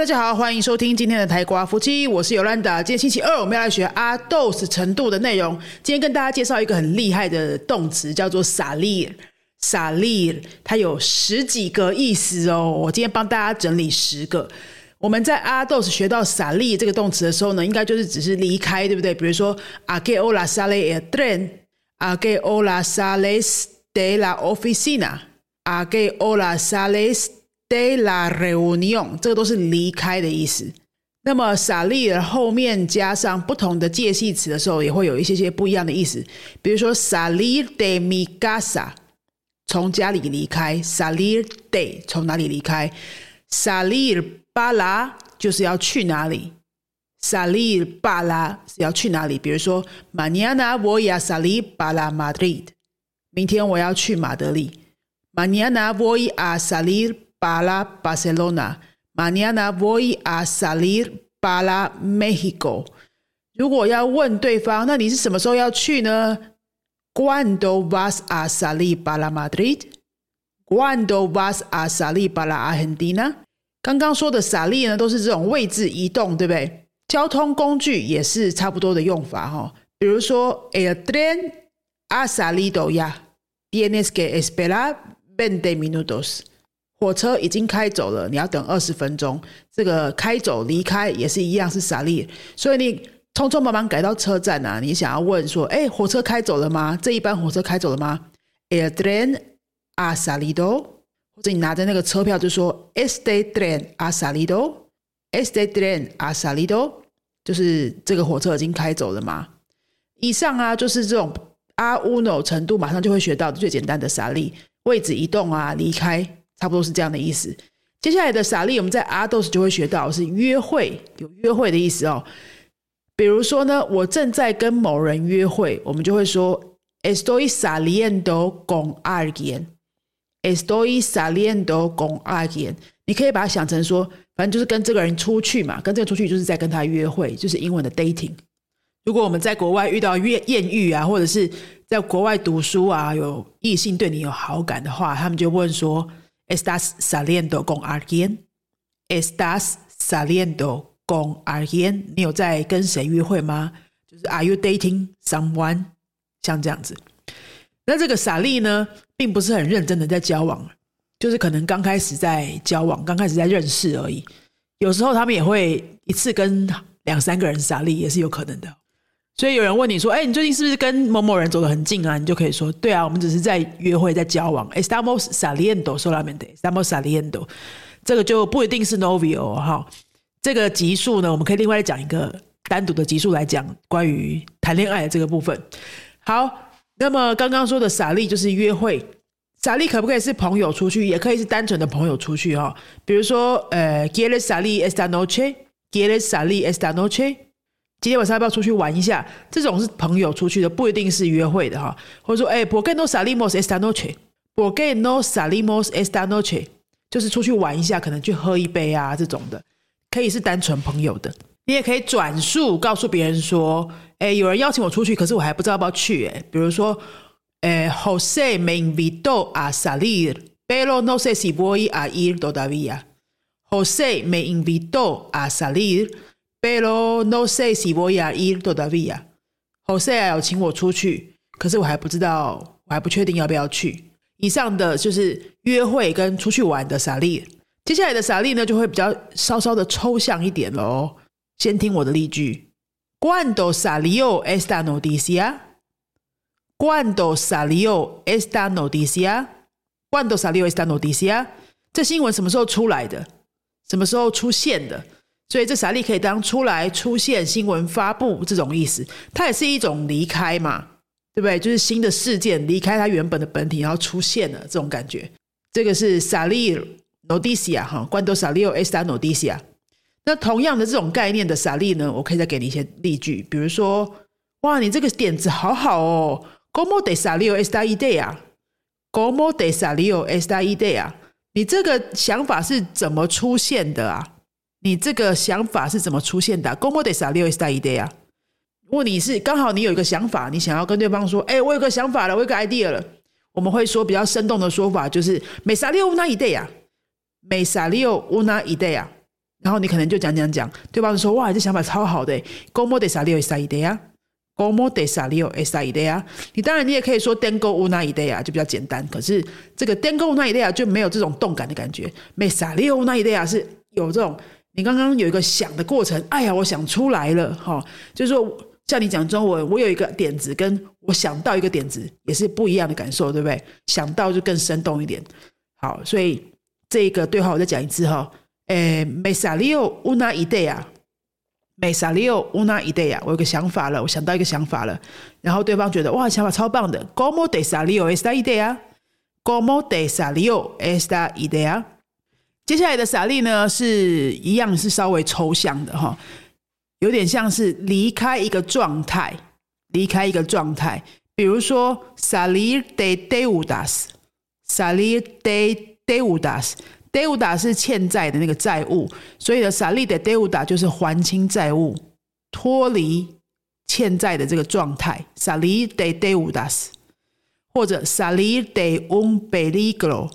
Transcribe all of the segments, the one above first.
大家好，欢迎收听今天的台瓜夫妻，我是尤兰达。今天星期二，我们要来学阿豆斯程度的内容。今天跟大家介绍一个很厉害的动词，叫做萨利。萨利，它有十几个意思哦。我今天帮大家整理十个。我们在阿豆斯学到萨利这个动词的时候呢，应该就是只是离开，对不对？比如说阿给欧拉萨雷尔 tren，阿给欧拉萨雷斯德拉 oficina，阿给欧拉萨雷斯。De la reunión，这个都是离开的意思。那么 salir 后面加上不同的介系词的时候，也会有一些些不一样的意思。比如说 salir de mi casa，从家里离开；salir de 从哪里离开；salir para 就是要去哪里；salir para 是要去哪里。比如说 mañana voy a salir para Madrid，明天我要去马德里。mañana voy a salir para Barcelona. Mañana voy a salir para México. 如果要问对方，那你是什么时候要去呢？¿Cuándo vas a salir para Madrid? ¿Cuándo vas a salir para Argentina? 刚刚说的“撒利”呢，都是这种位置移动，对不对？交通工具也是差不多的用法哈。比如说，El tren ha salido ya. Tienes que esperar veinte minutos. 火车已经开走了，你要等二十分钟。这个开走、离开也是一样，是傻利。所以你匆匆忙忙赶到车站啊，你想要问说：“哎，火车开走了吗？这一班火车开走了吗？”El tren ha salido，或者你拿着那个车票就说：“Este tren ha salido，Este tren ha salido。”就是这个火车已经开走了吗？以上啊，就是这种阿乌诺程度，马上就会学到最简单的傻利位置移动啊，离开。差不多是这样的意思。接下来的傻利，我们在阿豆斯就会学到是约会，有约会的意思哦。比如说呢，我正在跟某人约会，我们就会说 estoy saliendo con alguien。estoy saliendo con alguien。你可以把它想成说，反正就是跟这个人出去嘛，跟这个出去就是在跟他约会，就是英文的 dating。如果我们在国外遇到艳艳遇啊，或者是在国外读书啊，有异性对你有好感的话，他们就问说。Estás saliendo con alguien? Estás saliendo con alguien? 你有在跟谁约会吗？就是 Are you dating someone？像这样子。那这个傻利呢，并不是很认真的在交往，就是可能刚开始在交往，刚开始在认识而已。有时候他们也会一次跟两三个人傻利，也是有可能的。所以有人问你说：“哎，你最近是不是跟某某人走得很近啊？”你就可以说：“对啊，我们只是在约会，在交往。” Estamos saliendo solamente. Estamos saliendo. 这个就不一定是 novio 哈。这个级数呢，我们可以另外讲一个单独的级数来讲关于谈恋爱的这个部分。好，那么刚刚说的傻利就是约会，傻利可不可以是朋友出去，也可以是单纯的朋友出去哈。比如说，呃，¿Quieres salir esta noche? ¿Quieres salir esta noche? 今天晚上要不要出去玩一下？这种是朋友出去的，不一定是约会的哈。或者说，哎，¿Por qué no salimos esta noche？¿Por qué no salimos esta noche？就是出去玩一下，可能去喝一杯啊，这种的，可以是单纯朋友的。你也可以转述告诉别人说，哎，有人邀请我出去，可是我还不知道要不要去。哎，比如说，哎，Jose me invitó a salir，pero no sé si voy a ir todavía。Jose me invitó a salir。Pero no sé si voy a ir todavía. Jose 有请我出去，可是我还不知道，我还不确定要不要去。以上的就是约会跟出去玩的傻利。接下来的傻利呢，就会比较稍稍的抽象一点喽。先听我的例句：Cuando salió esta noticia？Cuando salió esta noticia？Cuando salió esta noticia？这新闻什么时候出来的？什么时候出现的？所以这傻利可以当出来出现新闻发布这种意思，它也是一种离开嘛，对不对？就是新的事件离开它原本的本体，然后出现了这种感觉。这个是 salir noticia 哈，cuando salió esta noticia。那同样的这种概念的傻利呢，我可以再给你一些例句，比如说，哇，你这个点子好好哦，como de salió esta idea？como de salió esta idea？你这个想法是怎么出现的啊？你这个想法是怎么出现的？Como de salió esta idea？如果你是刚好你有一个想法，你想要跟对方说：“哎，我有个想法了，我有个 idea 了。”我们会说比较生动的说法就是：“Me salió una idea。”“Me salió una idea。”然后你可能就讲讲讲，对方就说：“哇，这想法超好的，Como de salió esa idea？Como de salió esa idea？” 你当然你也可以说 “Tengo una idea”，就比较简单。可是这个 “Tengo una idea” 就没有这种动感的感觉。“Me salió una idea” 是有这种，你刚刚有一个想的过程。哎呀，我想出来了，哈，就是说像你讲中文，我有一个点子，跟我想到一个点子也是不一样的感受，对不对？想到就更生动一点。好，所以这个对话我再讲一次哈。诶，me salió una idea，me salió una idea，我有个想法了，我想到一个想法了。然后对方觉得哇，想法超棒的。，como te salió esta idea，como te salió esta idea？接下来的萨利呢是一样是稍微抽象的哈有点像是离开一个状态离开一个状态。比如说萨利得得五打死萨利得得五打死得五打是欠债的那个债务所以呢萨利得得五打就是还清债务脱离欠债的这个状态萨利得得五打死或者萨利得翁贝利格罗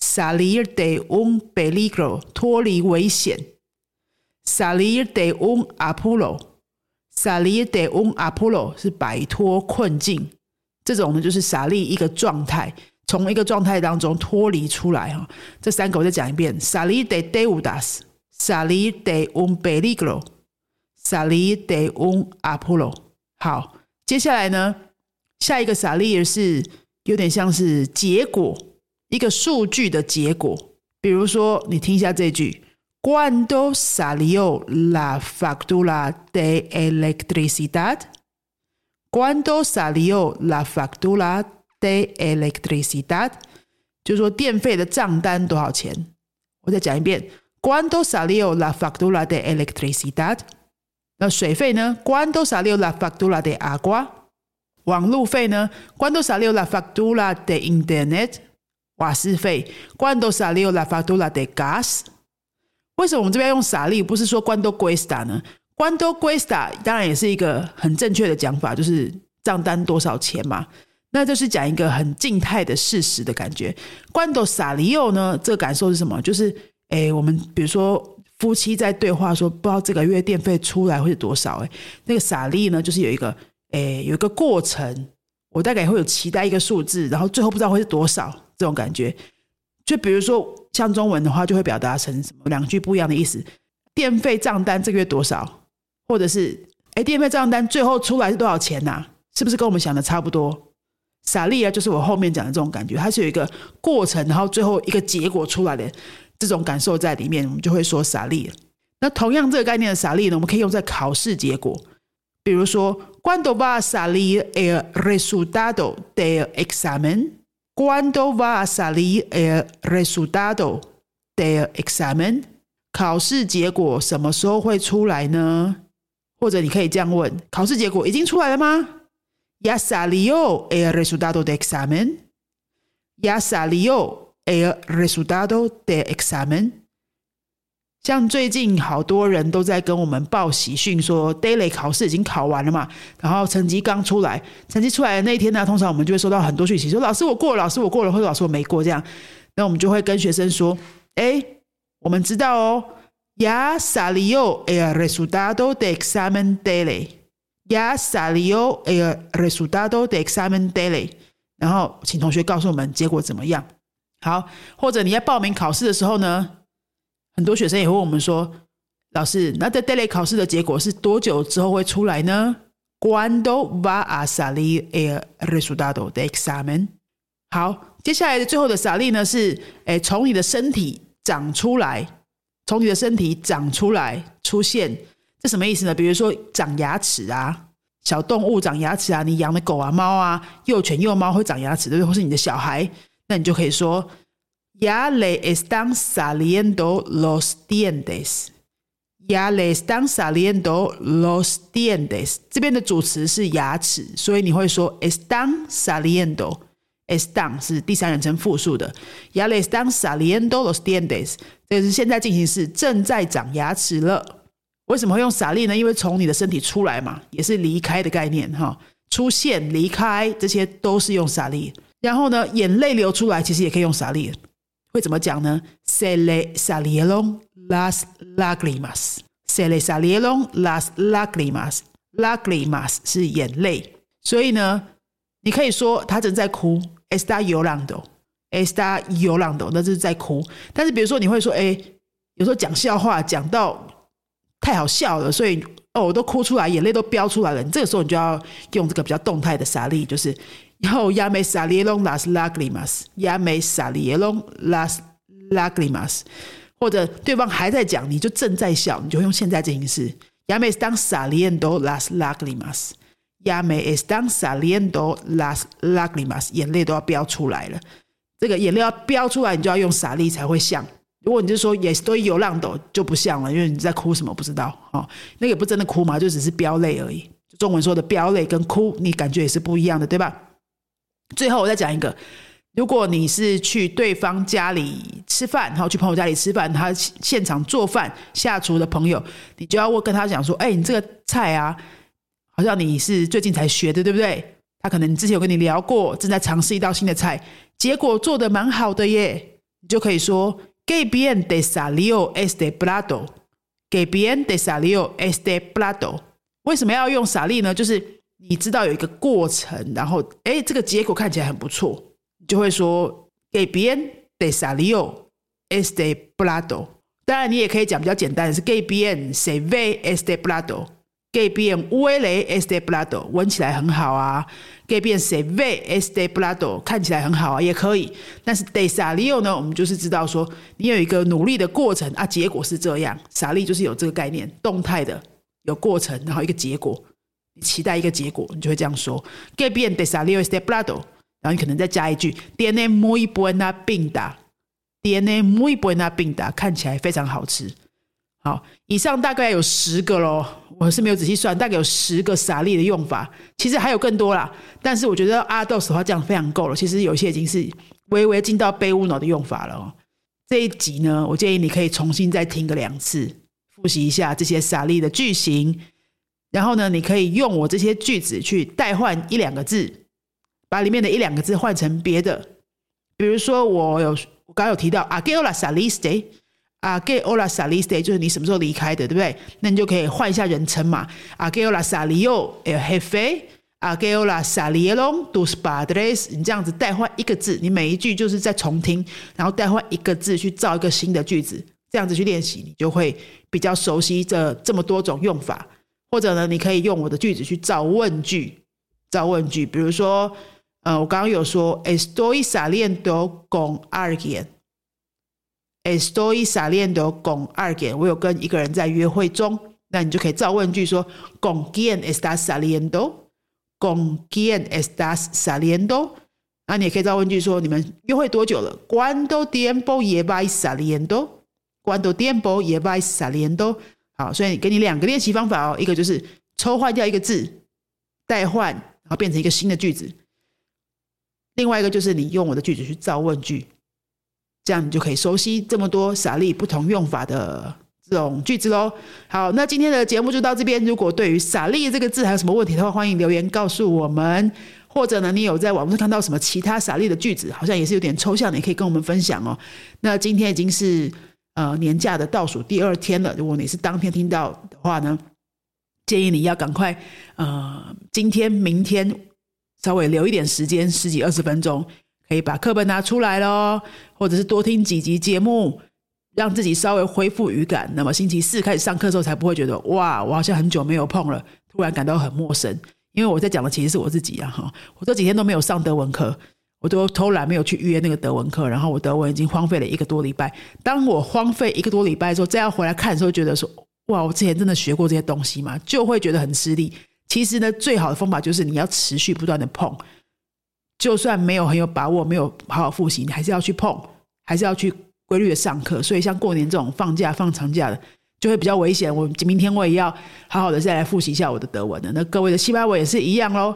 Salir de un peligro 脱离危险。salir de un apuro，salir de un apuro 是摆脱困境。这种呢，就是傻利一个状态。从一个状态当中脱离出来哈，这三个我再讲一遍：salir de deudas，salir de un peligro，salir de un apuro。好，接下来呢，下一个 salir 是有点像是结果，一个数据的结果。比如说，你听一下这句：cuando salió la factura de electricidad？cuando salió la factura de electricidad，就是说电费的账单多少钱？我再讲一遍，¿Cuánto salió la factura de electricidad？那水费呢？¿Cuánto salió la factura de agua？网路费呢？¿Cuánto salió la factura de internet？瓦斯费？¿Cuánto salió la factura de gas？为什么我们这边用傻利，不是说 ¿Cuánto cuesta 呢？¿Cuánto cuesta 当然也是一个很正确的讲法，就是账单多少钱嘛。那就是讲一个很静态的事实的感觉。关多萨利奥呢？这个感受是什么？就是，诶，我们比如说夫妻在对话，说不知道这个月电费出来会是多少？诶，那个傻利呢，就是有一个，诶，有一个过程，我大概会有期待一个数字，然后最后不知道会是多少这种感觉。就比如说像中文的话，就会表达成什么两句不一样的意思：电费账单这个月多少？或者是，哎，电费账单最后出来是多少钱呐？是不是跟我们想的差不多？傻利啊，就是我后面讲的这种感觉，它是有一个过程，然后最后一个结果出来的这种感受在里面，我们就会说傻利。那同样这个概念的傻利呢，我们可以用在考试结果，比如说，cuando va a salir el resultado del Cuando va a salir el resultado del examen？考试结果什么时候会出来呢？或者你可以这样问：考试结果已经出来了吗？Ya salió el resultado del examen. Ya salió el resultado del examen. 像最近好多人都在跟我们报喜讯，说 daily 考试已经考完了嘛，然后成绩刚出来，成绩出来的那一天呢，通常我们就会收到很多讯息，说老师我过了，老师我过了，或者老师我没过这样。那我们就会跟学生说，哎，我们知道哦，Ya salió el resultado de examen daily。Ya salió el resultado de examen daily。然后请同学告诉我们结果怎么样。好，或者你在报名考试的时候呢，很多学生也会问我们说：“老师，那这 daily 考试的结果是多久之后会出来呢？”Cuando va a salir el resultado de examen？好，接下来的最后的傻利呢是：诶，从你的身体长出来，从你的身体长出来出现。这什么意思呢？比如说长牙齿啊，小动物长牙齿啊，你养的狗啊、猫啊，幼犬、幼猫会长牙齿，对不对？或是你的小孩，那你就可以说：Ya le están saliendo los dientes. Ya le están saliendo los dientes. 这边的主词是牙齿，所以你会说 están saliendo. Están 是第三人称复数的。Ya le están saliendo los dientes. 这是现在进行式，正在长牙齿了。为什么会用傻利呢？因为从你的身体出来嘛，也是离开的概念哈。出现、离开，这些都是用傻利。然后呢，眼泪流出来，其实也可以用傻利。会怎么讲呢？Se le salieron las lágrimas. Se le salieron las lágrimas. Lágrimas 是眼泪，所以呢，你可以说他正在哭。Está llorando. Está llorando，那是在哭。但是比如说你会说，哎，有时候讲笑话讲到太好笑了，所以哦，我都哭出来，眼泪都飙出来了。你这个时候你就要用这个比较动态的傻力，就是然后 ya me salieron las lágrimas，ya me salieron las lágrimas，或者对方还在讲，你就正在笑，你就用现在进行式，ya me están saliendo las lágrimas，ya me están saliendo las lágrimas，眼泪都要飙出来了。这个眼泪要飙出来，你就要用傻力才会像。如果你就说 yes 都有浪斗，就不像了，因为你在哭什么不知道哦，那个不真的哭嘛，就只是飙泪而已。中文说的飙泪跟哭，你感觉也是不一样的，对吧？最后我再讲一个，如果你是去对方家里吃饭，然后去朋友家里吃饭，他现场做饭下厨的朋友，你就要跟他讲说，哎，你这个菜啊，好像你是最近才学的，对不对？他可能之前有跟你聊过，正在尝试一道新的菜，结果做的蛮好的耶，你就可以说。Que bien de salió este plato. Que bien de salió este plato. 为什么要用傻力呢？就是你知道有一个过程，然后哎，这个结果看起来很不错，你就会说 Que bien te salió este BLADO。当然，你也可以讲比较简单的是 Que bien se ve este plato。Que bien huele este b l a d o 闻起来很好啊。Que bien se ve este b l a d o 看起来很好啊，也可以。但是 “de salio” 呢，我们就是知道说你有一个努力的过程啊，结果是这样。傻力就是有这个概念，动态的有过程，然后一个结果，你期待一个结果，你就会这样说。Que bien de salió este plato，然后你可能再加一句 tiene muy buena pinta，tiene muy buena pinta，看起来非常好吃。好，以上大概有十个喽，我是没有仔细算，大概有十个傻力的用法，其实还有更多啦。但是我觉得阿豆的话这样非常够了，其实有些已经是微微进到背乌脑的用法了哦。这一集呢，我建议你可以重新再听个两次，复习一下这些傻力的句型，然后呢，你可以用我这些句子去代换一两个字，把里面的一两个字换成别的，比如说我有我刚有提到 a g e l a saliste。啊，que hola saliste 就是你什么时候离开的，对不对？那你就可以换一下人称嘛。啊，que hola salió el jefe。啊，que hola salieron tus padres。你这样子代换一个字，你每一句就是在重听，然后代换一个字去造一个新的句子，这样子去练习，你就会比较熟悉这这么多种用法。或者呢，你可以用我的句子去造问句，造问句，比如说，呃，我刚刚有说，estoy saliendo con alguien。Estoy saliendo con alguien。我有跟一个人在约会中，那你就可以造问句说：Con quién estás saliendo？Con quién estás saliendo？那你也可以造问句说：你们约会多久了？¿Cuánto tiempo lleváis saliendo？¿Cuánto tiempo lleváis saliendo？好，所以给你两个练习方法哦，一个就是抽换掉一个字，代换，然后变成一个新的句子；另外一个就是你用我的句子去造问句。这样你就可以熟悉这么多傻力不同用法的这种句子喽。好，那今天的节目就到这边。如果对于“傻力”这个字还有什么问题的话，欢迎留言告诉我们。或者呢，你有在网络上看到什么其他傻力的句子，好像也是有点抽象的，也可以跟我们分享哦。那今天已经是呃年假的倒数第二天了。如果你是当天听到的话呢，建议你要赶快呃今天、明天稍微留一点时间，十几二十分钟。可以把课本拿出来喽，或者是多听几集节目，让自己稍微恢复语感。那么星期四开始上课的时候，才不会觉得哇，我好像很久没有碰了，突然感到很陌生。因为我在讲的其实是我自己啊，哈，我这几天都没有上德文课，我都偷懒没有去预约那个德文课，然后我德文已经荒废了一个多礼拜。当我荒废一个多礼拜之后，再要回来看的时候，觉得说哇，我之前真的学过这些东西吗？就会觉得很吃力。其实呢，最好的方法就是你要持续不断的碰。就算没有很有把握，没有好好复习，你还是要去碰，还是要去规律的上课。所以像过年这种放假放长假的，就会比较危险。我明天我也要好好的再来复习一下我的德文的。那各位的西班牙文也是一样喽。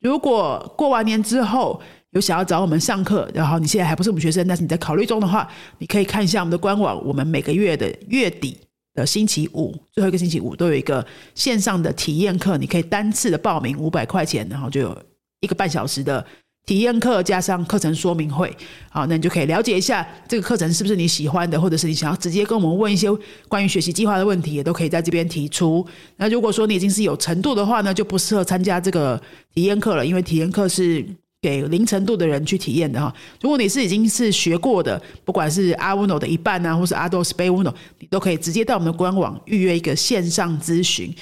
如果过完年之后有想要找我们上课，然后你现在还不是我们学生，但是你在考虑中的话，你可以看一下我们的官网。我们每个月的月底的星期五，最后一个星期五都有一个线上的体验课，你可以单次的报名五百块钱，然后就有一个半小时的。体验课加上课程说明会，好，那你就可以了解一下这个课程是不是你喜欢的，或者是你想要直接跟我们问一些关于学习计划的问题，也都可以在这边提出。那如果说你已经是有程度的话呢，就不适合参加这个体验课了，因为体验课是给零程度的人去体验的哈。如果你是已经是学过的，不管是阿乌诺的一半啊，或是阿多斯贝乌诺，你都可以直接到我们的官网预约一个线上咨询。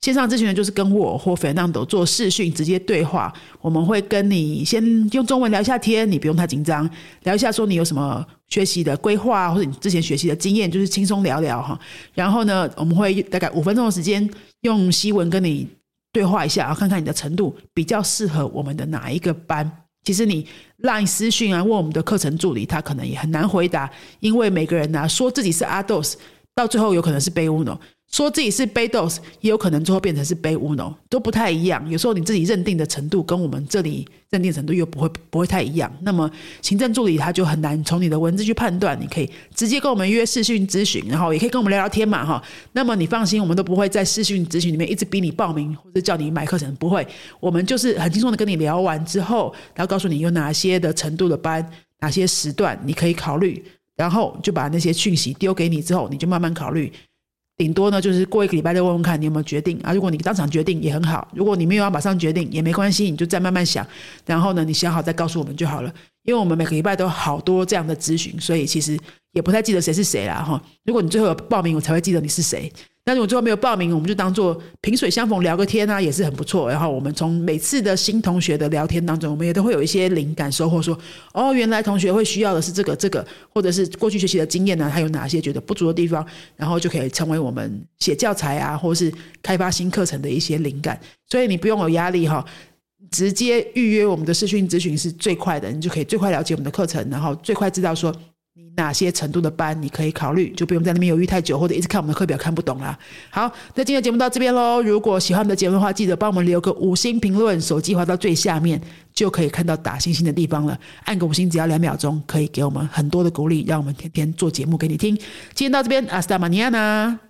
线上咨询呢，就是跟我或 Fernando 做视讯直接对话。我们会跟你先用中文聊一下天，你不用太紧张，聊一下说你有什么学习的规划，或者你之前学习的经验，就是轻松聊聊哈。然后呢，我们会大概五分钟的时间用西文跟你对话一下，啊看看你的程度比较适合我们的哪一个班。其实你 Line 私讯啊，问我们的课程助理，他可能也很难回答，因为每个人呢说自己是 Ados，到最后有可能是被乌诺。说自己是背 dos，也有可能最后变成是背 uno，都不太一样。有时候你自己认定的程度跟我们这里认定程度又不会不会太一样。那么行政助理他就很难从你的文字去判断。你可以直接跟我们约视讯咨询，然后也可以跟我们聊聊天嘛，哈。那么你放心，我们都不会在视讯咨询里面一直逼你报名或者叫你买课程，不会。我们就是很轻松的跟你聊完之后，然后告诉你有哪些的程度的班，哪些时段你可以考虑，然后就把那些讯息丢给你之后，你就慢慢考虑。顶多呢，就是过一个礼拜再问问看你有没有决定啊。如果你当场决定也很好，如果你没有要马上决定也没关系，你就再慢慢想。然后呢，你想好再告诉我们就好了。因为我们每个礼拜都有好多这样的咨询，所以其实也不太记得谁是谁啦哈。如果你最后有报名，我才会记得你是谁。但是我最后没有报名，我们就当做萍水相逢聊个天啊，也是很不错。然后我们从每次的新同学的聊天当中，我们也都会有一些灵感收获，说哦，原来同学会需要的是这个这个，或者是过去学习的经验呢，他有哪些觉得不足的地方，然后就可以成为我们写教材啊，或是开发新课程的一些灵感。所以你不用有压力哈，直接预约我们的视讯咨询是最快的，你就可以最快了解我们的课程，然后最快知道说。你哪些程度的班你可以考虑，就不用在那边犹豫太久，或者一直看我们的课表看不懂啦。好，那今天节目到这边喽。如果喜欢我们的节目的话，记得帮我们留个五星评论，手机滑到最下面就可以看到打星星的地方了。按个五星只要两秒钟，可以给我们很多的鼓励，让我们天天做节目给你听。今天到这边，阿斯达马尼亚呢。